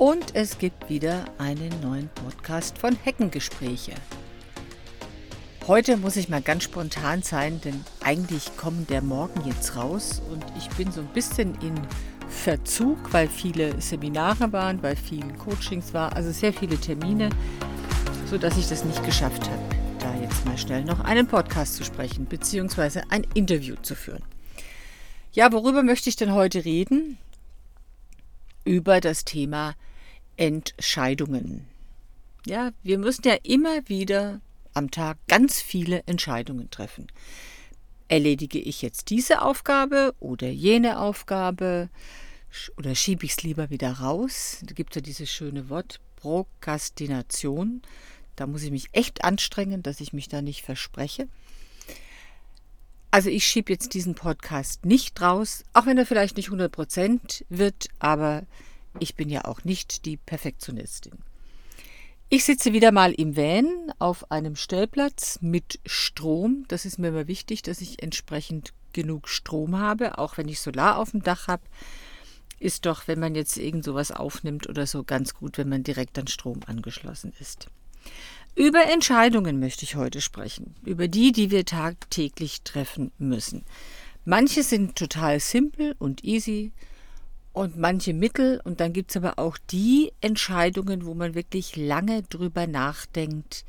Und es gibt wieder einen neuen Podcast von Heckengespräche. Heute muss ich mal ganz spontan sein, denn eigentlich kommt der Morgen jetzt raus und ich bin so ein bisschen in Verzug, weil viele Seminare waren, weil viele Coachings waren, also sehr viele Termine, sodass ich das nicht geschafft habe, da jetzt mal schnell noch einen Podcast zu sprechen, beziehungsweise ein Interview zu führen. Ja, worüber möchte ich denn heute reden? Über das Thema Entscheidungen. Ja, wir müssen ja immer wieder am Tag ganz viele Entscheidungen treffen. Erledige ich jetzt diese Aufgabe oder jene Aufgabe oder schiebe ich es lieber wieder raus? Da gibt es ja dieses schöne Wort Prokrastination. Da muss ich mich echt anstrengen, dass ich mich da nicht verspreche. Also ich schiebe jetzt diesen Podcast nicht raus, auch wenn er vielleicht nicht 100% wird, aber ich bin ja auch nicht die Perfektionistin. Ich sitze wieder mal im Van auf einem Stellplatz mit Strom. Das ist mir immer wichtig, dass ich entsprechend genug Strom habe, auch wenn ich Solar auf dem Dach habe. Ist doch, wenn man jetzt irgend sowas aufnimmt oder so, ganz gut, wenn man direkt an Strom angeschlossen ist. Über Entscheidungen möchte ich heute sprechen, über die, die wir tagtäglich treffen müssen. Manche sind total simpel und easy, und manche Mittel. Und dann gibt es aber auch die Entscheidungen, wo man wirklich lange drüber nachdenkt.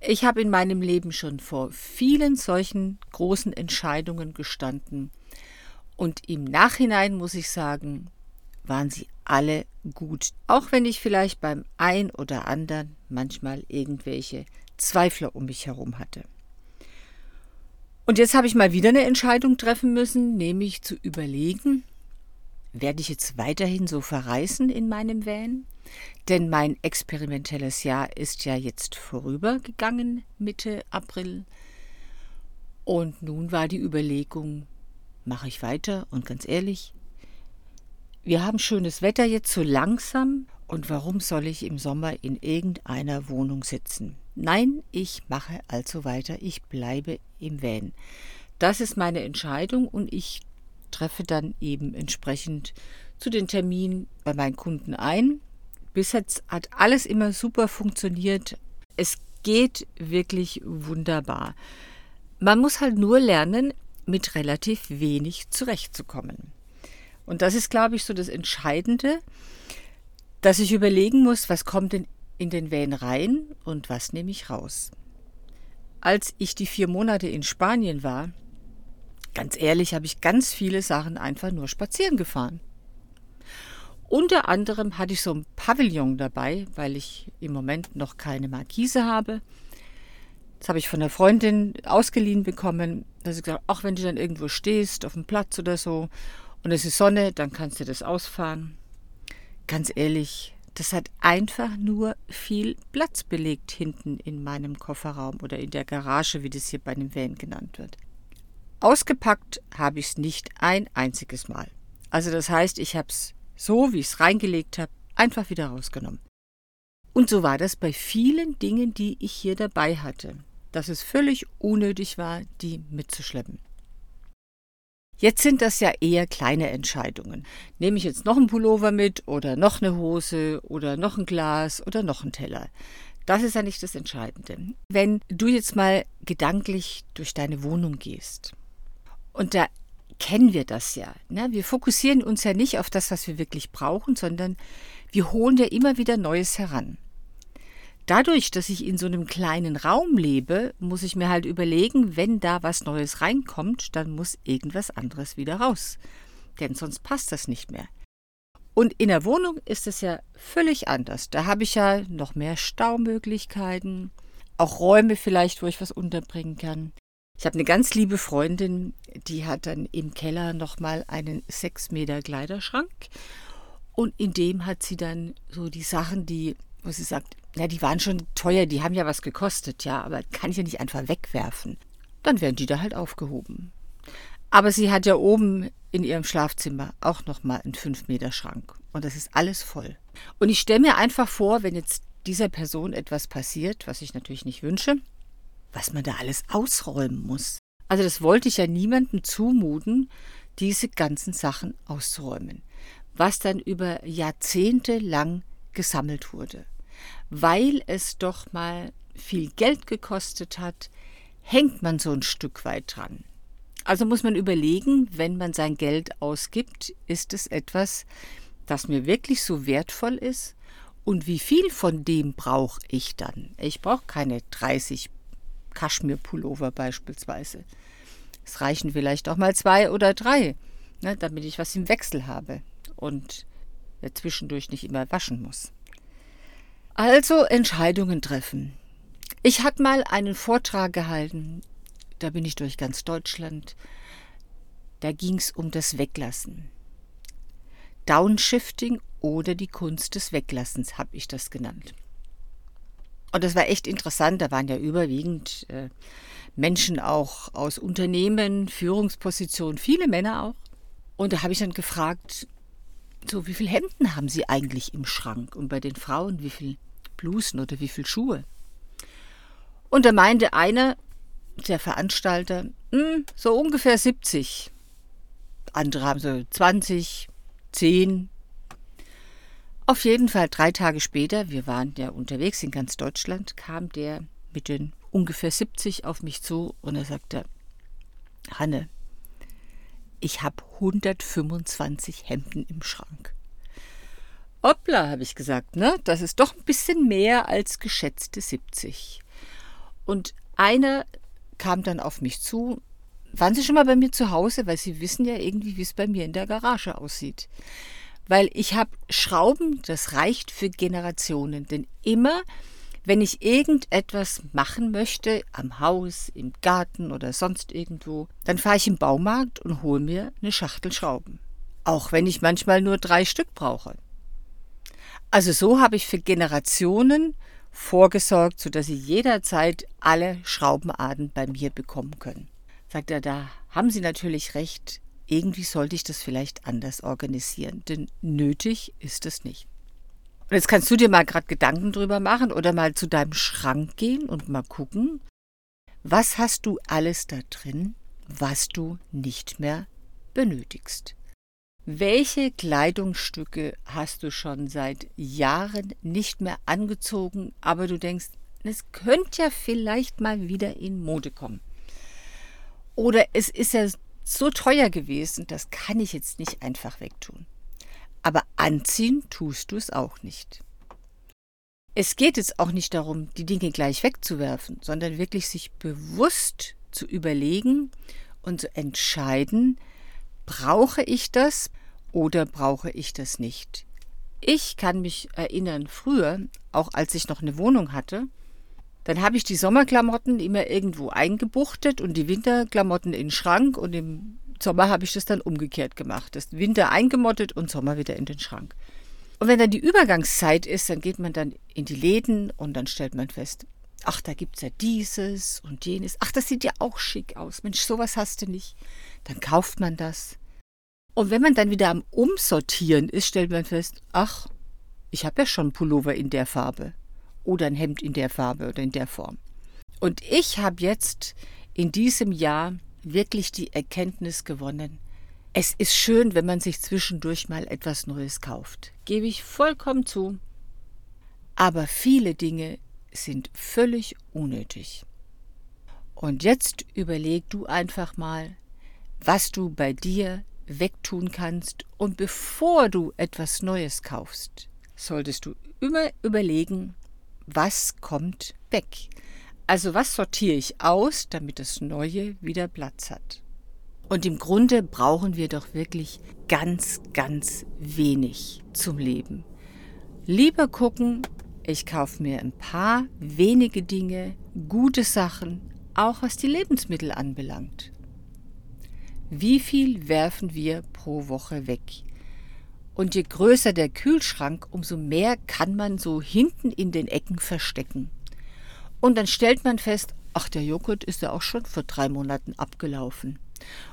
Ich habe in meinem Leben schon vor vielen solchen großen Entscheidungen gestanden. Und im Nachhinein muss ich sagen, waren sie alle gut. Auch wenn ich vielleicht beim ein oder anderen manchmal irgendwelche Zweifler um mich herum hatte. Und jetzt habe ich mal wieder eine Entscheidung treffen müssen, nämlich zu überlegen, werde ich jetzt weiterhin so verreisen in meinem Van? Denn mein experimentelles Jahr ist ja jetzt vorübergegangen, Mitte April. Und nun war die Überlegung, mache ich weiter? Und ganz ehrlich, wir haben schönes Wetter jetzt so langsam. Und warum soll ich im Sommer in irgendeiner Wohnung sitzen? Nein, ich mache also weiter. Ich bleibe im Van. Das ist meine Entscheidung und ich treffe dann eben entsprechend zu den Terminen bei meinen Kunden ein. Bis jetzt hat alles immer super funktioniert. Es geht wirklich wunderbar. Man muss halt nur lernen, mit relativ wenig zurechtzukommen. Und das ist, glaube ich, so das Entscheidende, dass ich überlegen muss, was kommt denn in den Van rein und was nehme ich raus. Als ich die vier Monate in Spanien war, Ganz ehrlich habe ich ganz viele Sachen einfach nur spazieren gefahren. Unter anderem hatte ich so ein Pavillon dabei, weil ich im Moment noch keine Markise habe. Das habe ich von der Freundin ausgeliehen bekommen. Da sie gesagt, auch wenn du dann irgendwo stehst, auf dem Platz oder so, und es ist Sonne, dann kannst du das ausfahren. Ganz ehrlich, das hat einfach nur viel Platz belegt hinten in meinem Kofferraum oder in der Garage, wie das hier bei dem Van genannt wird. Ausgepackt habe ich es nicht ein einziges Mal. Also das heißt, ich habe es so, wie ich es reingelegt habe, einfach wieder rausgenommen. Und so war das bei vielen Dingen, die ich hier dabei hatte, dass es völlig unnötig war, die mitzuschleppen. Jetzt sind das ja eher kleine Entscheidungen. Nehme ich jetzt noch einen Pullover mit oder noch eine Hose oder noch ein Glas oder noch einen Teller. Das ist ja nicht das Entscheidende. Wenn du jetzt mal gedanklich durch deine Wohnung gehst und da kennen wir das ja. Ne? Wir fokussieren uns ja nicht auf das, was wir wirklich brauchen, sondern wir holen ja immer wieder Neues heran. Dadurch, dass ich in so einem kleinen Raum lebe, muss ich mir halt überlegen, wenn da was Neues reinkommt, dann muss irgendwas anderes wieder raus. Denn sonst passt das nicht mehr. Und in der Wohnung ist es ja völlig anders. Da habe ich ja noch mehr Staumöglichkeiten, auch Räume vielleicht, wo ich was unterbringen kann. Ich habe eine ganz liebe Freundin, die hat dann im Keller nochmal einen 6 Meter Kleiderschrank. Und in dem hat sie dann so die Sachen, die, wo sie sagt, ja, die waren schon teuer, die haben ja was gekostet, ja, aber kann ich ja nicht einfach wegwerfen. Dann werden die da halt aufgehoben. Aber sie hat ja oben in ihrem Schlafzimmer auch nochmal einen 5 Meter Schrank. Und das ist alles voll. Und ich stelle mir einfach vor, wenn jetzt dieser Person etwas passiert, was ich natürlich nicht wünsche, was man da alles ausräumen muss. Also das wollte ich ja niemandem zumuten, diese ganzen Sachen auszuräumen. Was dann über Jahrzehnte lang gesammelt wurde. Weil es doch mal viel Geld gekostet hat, hängt man so ein Stück weit dran. Also muss man überlegen, wenn man sein Geld ausgibt, ist es etwas, das mir wirklich so wertvoll ist? Und wie viel von dem brauche ich dann? Ich brauche keine 30 Kaschmir-Pullover beispielsweise. Es reichen vielleicht auch mal zwei oder drei, ne, damit ich was im Wechsel habe und zwischendurch nicht immer waschen muss. Also Entscheidungen treffen. Ich hatte mal einen Vortrag gehalten, da bin ich durch ganz Deutschland. Da ging es um das Weglassen. Downshifting oder die Kunst des Weglassens habe ich das genannt. Und das war echt interessant. Da waren ja überwiegend äh, Menschen auch aus Unternehmen, Führungspositionen, viele Männer auch. Und da habe ich dann gefragt, so wie viele Hemden haben Sie eigentlich im Schrank? Und bei den Frauen wie viele Blusen oder wie viele Schuhe? Und da meinte einer, der Veranstalter, hm, so ungefähr 70. Andere haben so 20, 10. Auf jeden Fall drei Tage später, wir waren ja unterwegs in ganz Deutschland, kam der mit den ungefähr 70 auf mich zu und er sagte, Hanne, ich habe 125 Hemden im Schrank. Hoppla, habe ich gesagt, ne? Das ist doch ein bisschen mehr als geschätzte 70. Und einer kam dann auf mich zu. Waren Sie schon mal bei mir zu Hause? Weil Sie wissen ja irgendwie, wie es bei mir in der Garage aussieht. Weil ich habe Schrauben, das reicht für Generationen. Denn immer, wenn ich irgendetwas machen möchte, am Haus, im Garten oder sonst irgendwo, dann fahre ich im Baumarkt und hole mir eine Schachtel Schrauben. Auch wenn ich manchmal nur drei Stück brauche. Also so habe ich für Generationen vorgesorgt, sodass Sie jederzeit alle Schraubenarten bei mir bekommen können. Sagt er, da haben Sie natürlich recht, irgendwie sollte ich das vielleicht anders organisieren, denn nötig ist es nicht. Und jetzt kannst du dir mal gerade Gedanken drüber machen oder mal zu deinem Schrank gehen und mal gucken, was hast du alles da drin, was du nicht mehr benötigst. Welche Kleidungsstücke hast du schon seit Jahren nicht mehr angezogen, aber du denkst, es könnte ja vielleicht mal wieder in Mode kommen? Oder es ist ja so teuer gewesen, das kann ich jetzt nicht einfach wegtun. Aber anziehen tust du es auch nicht. Es geht jetzt auch nicht darum, die Dinge gleich wegzuwerfen, sondern wirklich sich bewusst zu überlegen und zu entscheiden, brauche ich das oder brauche ich das nicht? Ich kann mich erinnern, früher, auch als ich noch eine Wohnung hatte, dann habe ich die Sommerklamotten immer irgendwo eingebuchtet und die Winterklamotten in den Schrank und im Sommer habe ich das dann umgekehrt gemacht. Das Winter eingemottet und Sommer wieder in den Schrank. Und wenn dann die Übergangszeit ist, dann geht man dann in die Läden und dann stellt man fest, ach, da gibt es ja dieses und jenes. Ach, das sieht ja auch schick aus. Mensch, sowas hast du nicht. Dann kauft man das. Und wenn man dann wieder am Umsortieren ist, stellt man fest, ach, ich habe ja schon Pullover in der Farbe oder ein Hemd in der Farbe oder in der Form. Und ich habe jetzt in diesem Jahr wirklich die Erkenntnis gewonnen, es ist schön, wenn man sich zwischendurch mal etwas Neues kauft. Gebe ich vollkommen zu. Aber viele Dinge sind völlig unnötig. Und jetzt überleg du einfach mal, was du bei dir wegtun kannst. Und bevor du etwas Neues kaufst, solltest du immer überlegen, was kommt weg. Also was sortiere ich aus, damit das Neue wieder Platz hat. Und im Grunde brauchen wir doch wirklich ganz, ganz wenig zum Leben. Lieber gucken, ich kaufe mir ein paar wenige Dinge, gute Sachen, auch was die Lebensmittel anbelangt. Wie viel werfen wir pro Woche weg? Und je größer der Kühlschrank, umso mehr kann man so hinten in den Ecken verstecken. Und dann stellt man fest, ach, der Joghurt ist ja auch schon vor drei Monaten abgelaufen.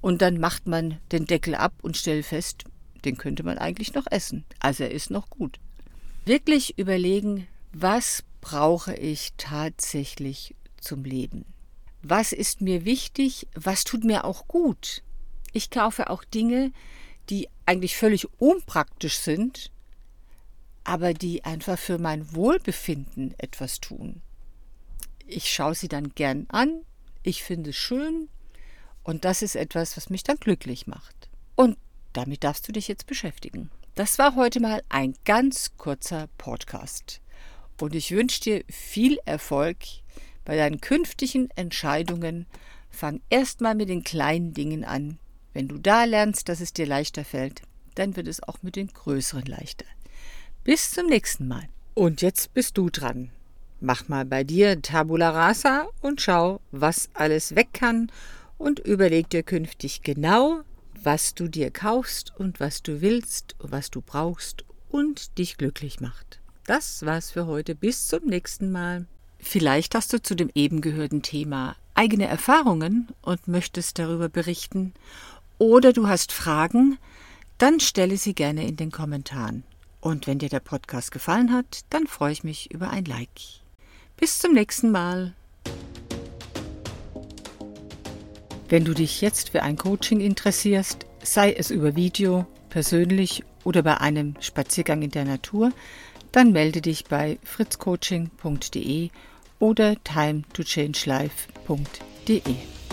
Und dann macht man den Deckel ab und stellt fest, den könnte man eigentlich noch essen. Also er ist noch gut. Wirklich überlegen, was brauche ich tatsächlich zum Leben? Was ist mir wichtig? Was tut mir auch gut? Ich kaufe auch Dinge, die eigentlich völlig unpraktisch sind, aber die einfach für mein Wohlbefinden etwas tun. Ich schaue sie dann gern an, ich finde es schön und das ist etwas, was mich dann glücklich macht. Und damit darfst du dich jetzt beschäftigen. Das war heute mal ein ganz kurzer Podcast. Und ich wünsche dir viel Erfolg bei deinen künftigen Entscheidungen. Fang erstmal mit den kleinen Dingen an. Wenn du da lernst, dass es dir leichter fällt, dann wird es auch mit den größeren leichter. Bis zum nächsten Mal. Und jetzt bist du dran. Mach mal bei dir Tabula Rasa und schau, was alles weg kann und überleg dir künftig genau, was du dir kaufst und was du willst und was du brauchst und dich glücklich macht. Das war's für heute. Bis zum nächsten Mal. Vielleicht hast du zu dem eben gehörten Thema eigene Erfahrungen und möchtest darüber berichten oder du hast Fragen, dann stelle sie gerne in den Kommentaren. Und wenn dir der Podcast gefallen hat, dann freue ich mich über ein Like. Bis zum nächsten Mal. Wenn du dich jetzt für ein Coaching interessierst, sei es über Video, persönlich oder bei einem Spaziergang in der Natur, dann melde dich bei fritzcoaching.de oder timetochange.life.de.